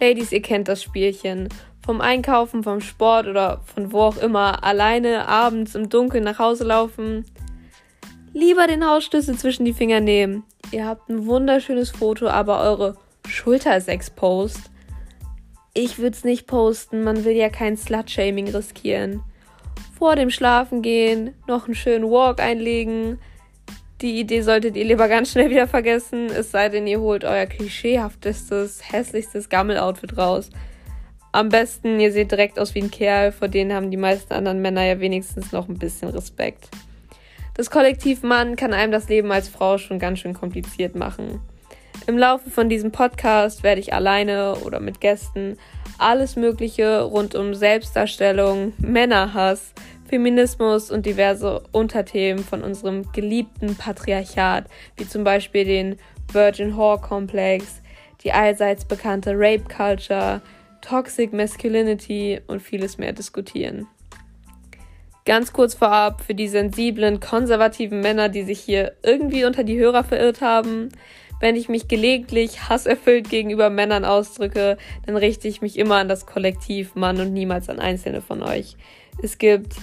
Ladies, ihr kennt das Spielchen. Vom Einkaufen, vom Sport oder von wo auch immer alleine abends im Dunkeln nach Hause laufen. Lieber den Hausschlüssel zwischen die Finger nehmen. Ihr habt ein wunderschönes Foto, aber eure Schulter ist exposed. Ich würde es nicht posten, man will ja kein Slut-Shaming riskieren. Vor dem Schlafen gehen, noch einen schönen Walk einlegen, die Idee solltet ihr lieber ganz schnell wieder vergessen, es sei denn, ihr holt euer klischeehaftestes, hässlichstes Gammel-Outfit raus. Am besten, ihr seht direkt aus wie ein Kerl, vor denen haben die meisten anderen Männer ja wenigstens noch ein bisschen Respekt. Das Kollektiv Mann kann einem das Leben als Frau schon ganz schön kompliziert machen. Im Laufe von diesem Podcast werde ich alleine oder mit Gästen alles Mögliche rund um Selbstdarstellung, Männerhass, Feminismus und diverse Unterthemen von unserem geliebten Patriarchat, wie zum Beispiel den Virgin Whore Komplex, die allseits bekannte Rape Culture, Toxic Masculinity und vieles mehr diskutieren. Ganz kurz vorab für die sensiblen, konservativen Männer, die sich hier irgendwie unter die Hörer verirrt haben. Wenn ich mich gelegentlich hasserfüllt gegenüber Männern ausdrücke, dann richte ich mich immer an das Kollektiv Mann und niemals an einzelne von euch. Es gibt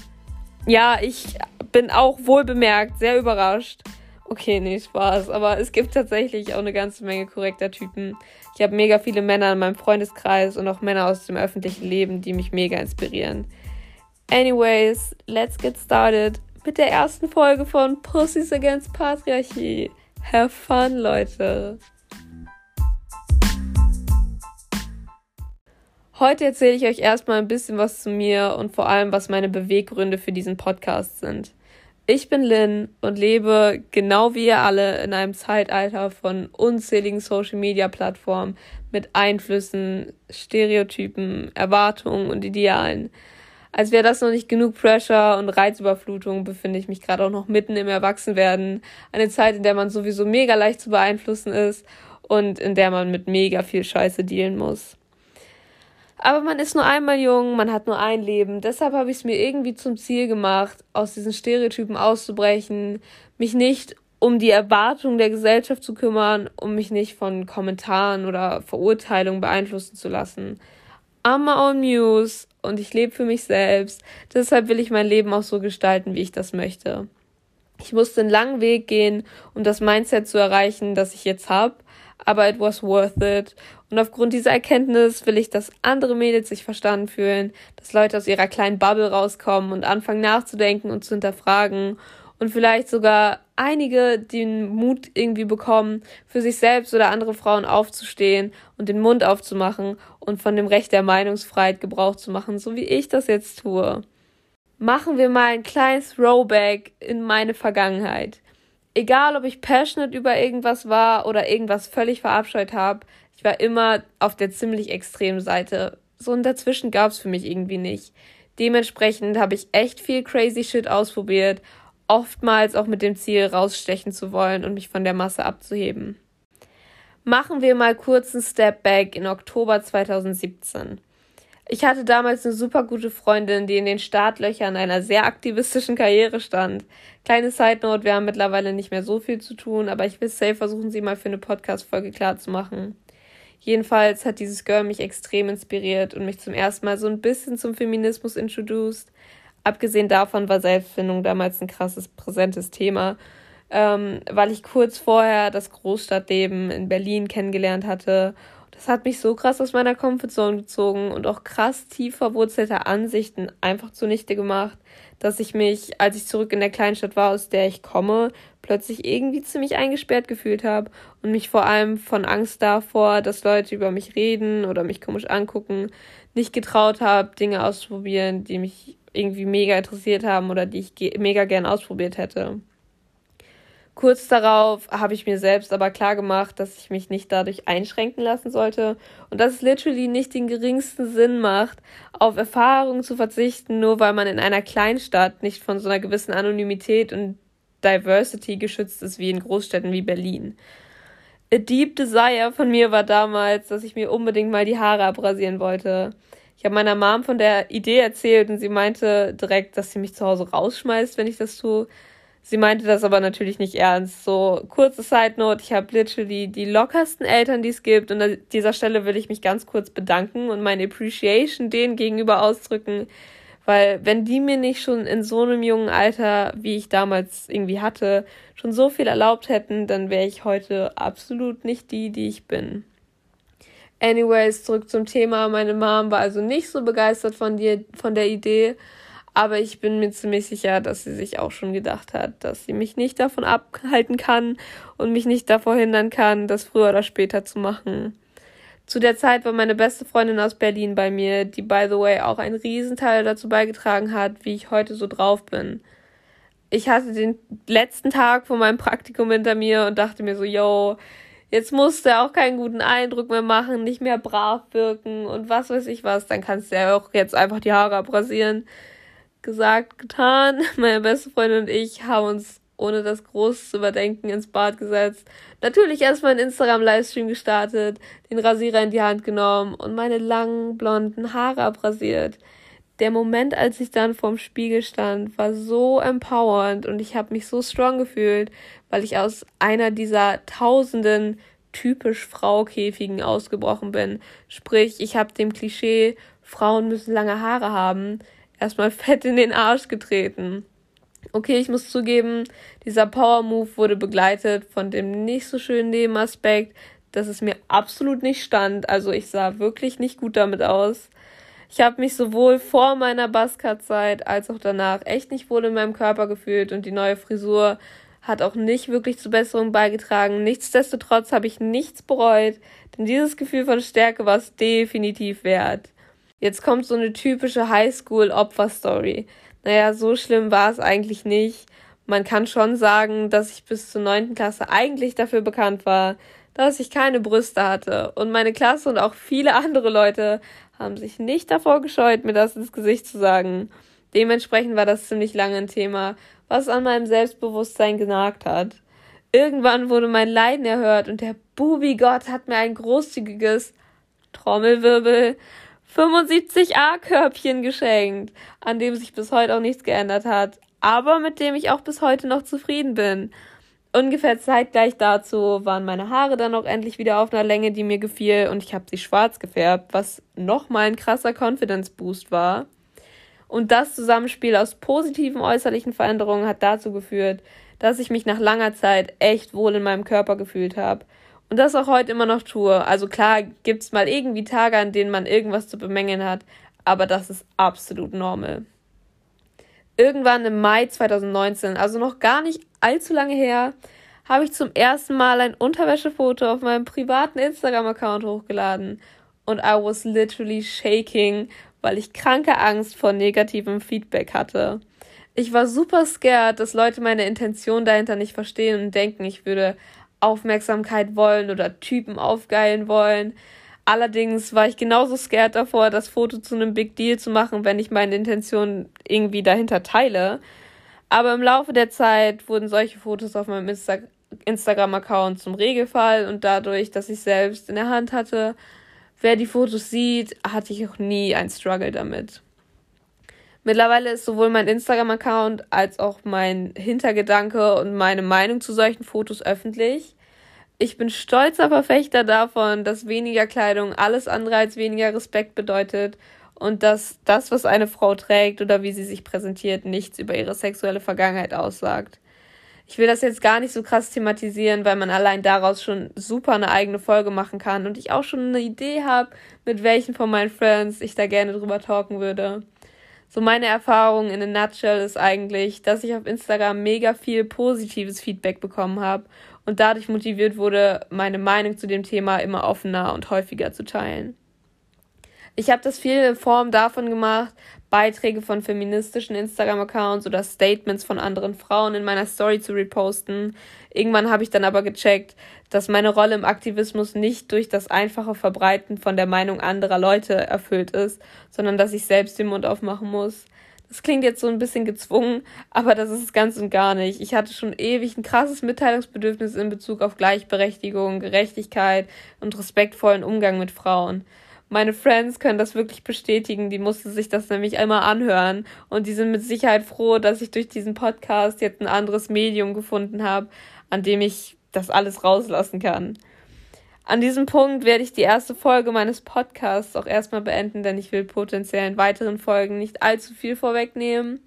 ja, ich bin auch wohl bemerkt sehr überrascht. Okay, nee, Spaß. Aber es gibt tatsächlich auch eine ganze Menge korrekter Typen. Ich habe mega viele Männer in meinem Freundeskreis und auch Männer aus dem öffentlichen Leben, die mich mega inspirieren. Anyways, let's get started mit der ersten Folge von Pussies Against Patriarchy. Have fun, Leute. Heute erzähle ich euch erstmal ein bisschen was zu mir und vor allem, was meine Beweggründe für diesen Podcast sind. Ich bin Lynn und lebe genau wie ihr alle in einem Zeitalter von unzähligen Social-Media-Plattformen mit Einflüssen, Stereotypen, Erwartungen und Idealen. Als wäre das noch nicht genug Pressure und Reizüberflutung, befinde ich mich gerade auch noch mitten im Erwachsenwerden. Eine Zeit, in der man sowieso mega leicht zu beeinflussen ist und in der man mit mega viel Scheiße dealen muss. Aber man ist nur einmal jung, man hat nur ein Leben. Deshalb habe ich es mir irgendwie zum Ziel gemacht, aus diesen Stereotypen auszubrechen, mich nicht um die Erwartungen der Gesellschaft zu kümmern, um mich nicht von Kommentaren oder Verurteilungen beeinflussen zu lassen. I'm my own muse und ich lebe für mich selbst. Deshalb will ich mein Leben auch so gestalten, wie ich das möchte. Ich musste einen langen Weg gehen, um das Mindset zu erreichen, das ich jetzt habe aber it was worth it. Und aufgrund dieser Erkenntnis will ich, dass andere Mädels sich verstanden fühlen, dass Leute aus ihrer kleinen Bubble rauskommen und anfangen nachzudenken und zu hinterfragen und vielleicht sogar einige den Mut irgendwie bekommen, für sich selbst oder andere Frauen aufzustehen und den Mund aufzumachen und von dem Recht der Meinungsfreiheit Gebrauch zu machen, so wie ich das jetzt tue. Machen wir mal ein kleines Throwback in meine Vergangenheit egal ob ich passionate über irgendwas war oder irgendwas völlig verabscheut habe, ich war immer auf der ziemlich extremen Seite. So ein Dazwischen gab's für mich irgendwie nicht. Dementsprechend habe ich echt viel crazy Shit ausprobiert, oftmals auch mit dem Ziel rausstechen zu wollen und mich von der Masse abzuheben. Machen wir mal kurz einen Step back in Oktober 2017. Ich hatte damals eine super gute Freundin, die in den Startlöchern einer sehr aktivistischen Karriere stand. Kleine Side Note, wir haben mittlerweile nicht mehr so viel zu tun, aber ich will safe versuchen, sie mal für eine Podcast-Folge klar zu machen. Jedenfalls hat dieses Girl mich extrem inspiriert und mich zum ersten Mal so ein bisschen zum Feminismus introduced. Abgesehen davon war Selbstfindung damals ein krasses, präsentes Thema, ähm, weil ich kurz vorher das Großstadtleben in Berlin kennengelernt hatte das hat mich so krass aus meiner Comfortzone gezogen und auch krass tief verwurzelte Ansichten einfach zunichte gemacht, dass ich mich, als ich zurück in der Kleinstadt war, aus der ich komme, plötzlich irgendwie ziemlich eingesperrt gefühlt habe und mich vor allem von Angst davor, dass Leute über mich reden oder mich komisch angucken, nicht getraut habe, Dinge auszuprobieren, die mich irgendwie mega interessiert haben oder die ich mega gern ausprobiert hätte. Kurz darauf habe ich mir selbst aber klar gemacht, dass ich mich nicht dadurch einschränken lassen sollte und dass es literally nicht den geringsten Sinn macht, auf Erfahrungen zu verzichten, nur weil man in einer Kleinstadt nicht von so einer gewissen Anonymität und Diversity geschützt ist wie in Großstädten wie Berlin. A deep desire von mir war damals, dass ich mir unbedingt mal die Haare abrasieren wollte. Ich habe meiner Mom von der Idee erzählt und sie meinte direkt, dass sie mich zu Hause rausschmeißt, wenn ich das tue. Sie meinte das aber natürlich nicht ernst. So, kurze Side Note, ich habe literally die lockersten Eltern, die es gibt. Und an dieser Stelle will ich mich ganz kurz bedanken und meine Appreciation denen gegenüber ausdrücken. Weil wenn die mir nicht schon in so einem jungen Alter, wie ich damals irgendwie hatte, schon so viel erlaubt hätten, dann wäre ich heute absolut nicht die, die ich bin. Anyways, zurück zum Thema. Meine Mom war also nicht so begeistert von, dir, von der Idee aber ich bin mir ziemlich sicher, dass sie sich auch schon gedacht hat, dass sie mich nicht davon abhalten kann und mich nicht davor hindern kann, das früher oder später zu machen. Zu der Zeit war meine beste Freundin aus Berlin bei mir, die by the way auch einen Riesenteil dazu beigetragen hat, wie ich heute so drauf bin. Ich hatte den letzten Tag von meinem Praktikum hinter mir und dachte mir so, yo, jetzt musst du auch keinen guten Eindruck mehr machen, nicht mehr brav wirken und was weiß ich was, dann kannst du ja auch jetzt einfach die Haare abrasieren gesagt, getan. Meine beste Freundin und ich haben uns, ohne das groß zu überdenken, ins Bad gesetzt. Natürlich erstmal einen Instagram-Livestream gestartet, den Rasierer in die Hand genommen und meine langen blonden Haare abrasiert. Der Moment, als ich dann vorm Spiegel stand, war so empowernd und ich habe mich so strong gefühlt, weil ich aus einer dieser tausenden typisch Fraukäfigen ausgebrochen bin. Sprich, ich habe dem Klischee, Frauen müssen lange Haare haben, erstmal fett in den Arsch getreten. Okay, ich muss zugeben, dieser Power Move wurde begleitet von dem nicht so schönen Nebenaspekt, dass es mir absolut nicht stand. Also ich sah wirklich nicht gut damit aus. Ich habe mich sowohl vor meiner Buzzcut-Zeit als auch danach echt nicht wohl in meinem Körper gefühlt und die neue Frisur hat auch nicht wirklich zur Besserung beigetragen. Nichtsdestotrotz habe ich nichts bereut, denn dieses Gefühl von Stärke war es definitiv wert. Jetzt kommt so eine typische Highschool-Opfer-Story. Naja, so schlimm war es eigentlich nicht. Man kann schon sagen, dass ich bis zur neunten Klasse eigentlich dafür bekannt war, dass ich keine Brüste hatte. Und meine Klasse und auch viele andere Leute haben sich nicht davor gescheut, mir das ins Gesicht zu sagen. Dementsprechend war das ziemlich lange ein Thema, was an meinem Selbstbewusstsein genagt hat. Irgendwann wurde mein Leiden erhört und der Bubi-Gott hat mir ein großzügiges Trommelwirbel 75a-Körbchen geschenkt, an dem sich bis heute auch nichts geändert hat, aber mit dem ich auch bis heute noch zufrieden bin. Ungefähr zeitgleich dazu waren meine Haare dann auch endlich wieder auf einer Länge, die mir gefiel, und ich habe sie schwarz gefärbt, was nochmal ein krasser Confidence Boost war. Und das Zusammenspiel aus positiven äußerlichen Veränderungen hat dazu geführt, dass ich mich nach langer Zeit echt wohl in meinem Körper gefühlt habe und das auch heute immer noch tue. Also klar gibt's mal irgendwie Tage, an denen man irgendwas zu bemängeln hat, aber das ist absolut normal. Irgendwann im Mai 2019, also noch gar nicht allzu lange her, habe ich zum ersten Mal ein Unterwäschefoto auf meinem privaten Instagram-Account hochgeladen. Und I was literally shaking, weil ich kranke Angst vor negativem Feedback hatte. Ich war super scared, dass Leute meine Intention dahinter nicht verstehen und denken, ich würde Aufmerksamkeit wollen oder Typen aufgeilen wollen. Allerdings war ich genauso scared davor, das Foto zu einem Big Deal zu machen, wenn ich meine Intention irgendwie dahinter teile. Aber im Laufe der Zeit wurden solche Fotos auf meinem Insta Instagram-Account zum Regelfall und dadurch, dass ich selbst in der Hand hatte, wer die Fotos sieht, hatte ich auch nie ein Struggle damit. Mittlerweile ist sowohl mein Instagram-Account als auch mein Hintergedanke und meine Meinung zu solchen Fotos öffentlich. Ich bin stolzer Verfechter davon, dass weniger Kleidung alles andere als weniger Respekt bedeutet und dass das, was eine Frau trägt oder wie sie sich präsentiert, nichts über ihre sexuelle Vergangenheit aussagt. Ich will das jetzt gar nicht so krass thematisieren, weil man allein daraus schon super eine eigene Folge machen kann und ich auch schon eine Idee habe, mit welchen von meinen Friends ich da gerne drüber talken würde. So meine Erfahrung in a nutshell ist eigentlich, dass ich auf Instagram mega viel positives Feedback bekommen habe und dadurch motiviert wurde, meine Meinung zu dem Thema immer offener und häufiger zu teilen. Ich habe das viel in Form davon gemacht, Beiträge von feministischen Instagram-Accounts oder Statements von anderen Frauen in meiner Story zu reposten. Irgendwann habe ich dann aber gecheckt, dass meine Rolle im Aktivismus nicht durch das einfache Verbreiten von der Meinung anderer Leute erfüllt ist, sondern dass ich selbst den Mund aufmachen muss. Das klingt jetzt so ein bisschen gezwungen, aber das ist es ganz und gar nicht. Ich hatte schon ewig ein krasses Mitteilungsbedürfnis in Bezug auf Gleichberechtigung, Gerechtigkeit und respektvollen Umgang mit Frauen. Meine Friends können das wirklich bestätigen. Die mussten sich das nämlich einmal anhören. Und die sind mit Sicherheit froh, dass ich durch diesen Podcast jetzt ein anderes Medium gefunden habe, an dem ich das alles rauslassen kann. An diesem Punkt werde ich die erste Folge meines Podcasts auch erstmal beenden, denn ich will potenziell in weiteren Folgen nicht allzu viel vorwegnehmen.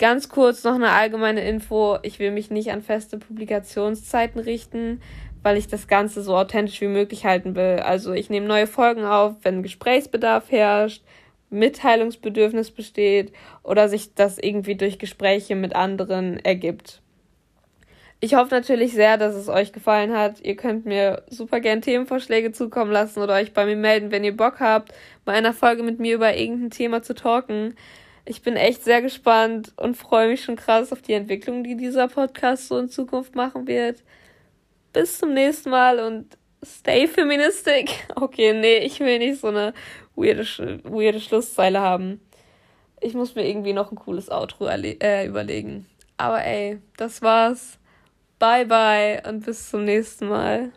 Ganz kurz noch eine allgemeine Info. Ich will mich nicht an feste Publikationszeiten richten, weil ich das Ganze so authentisch wie möglich halten will. Also ich nehme neue Folgen auf, wenn Gesprächsbedarf herrscht, Mitteilungsbedürfnis besteht oder sich das irgendwie durch Gespräche mit anderen ergibt. Ich hoffe natürlich sehr, dass es euch gefallen hat. Ihr könnt mir super gern Themenvorschläge zukommen lassen oder euch bei mir melden, wenn ihr Bock habt, bei einer Folge mit mir über irgendein Thema zu talken. Ich bin echt sehr gespannt und freue mich schon krass auf die Entwicklung, die dieser Podcast so in Zukunft machen wird. Bis zum nächsten Mal und stay feministic. Okay, nee, ich will nicht so eine weirde, weirde Schlusszeile haben. Ich muss mir irgendwie noch ein cooles Outro äh, überlegen. Aber ey, das war's. Bye bye und bis zum nächsten Mal.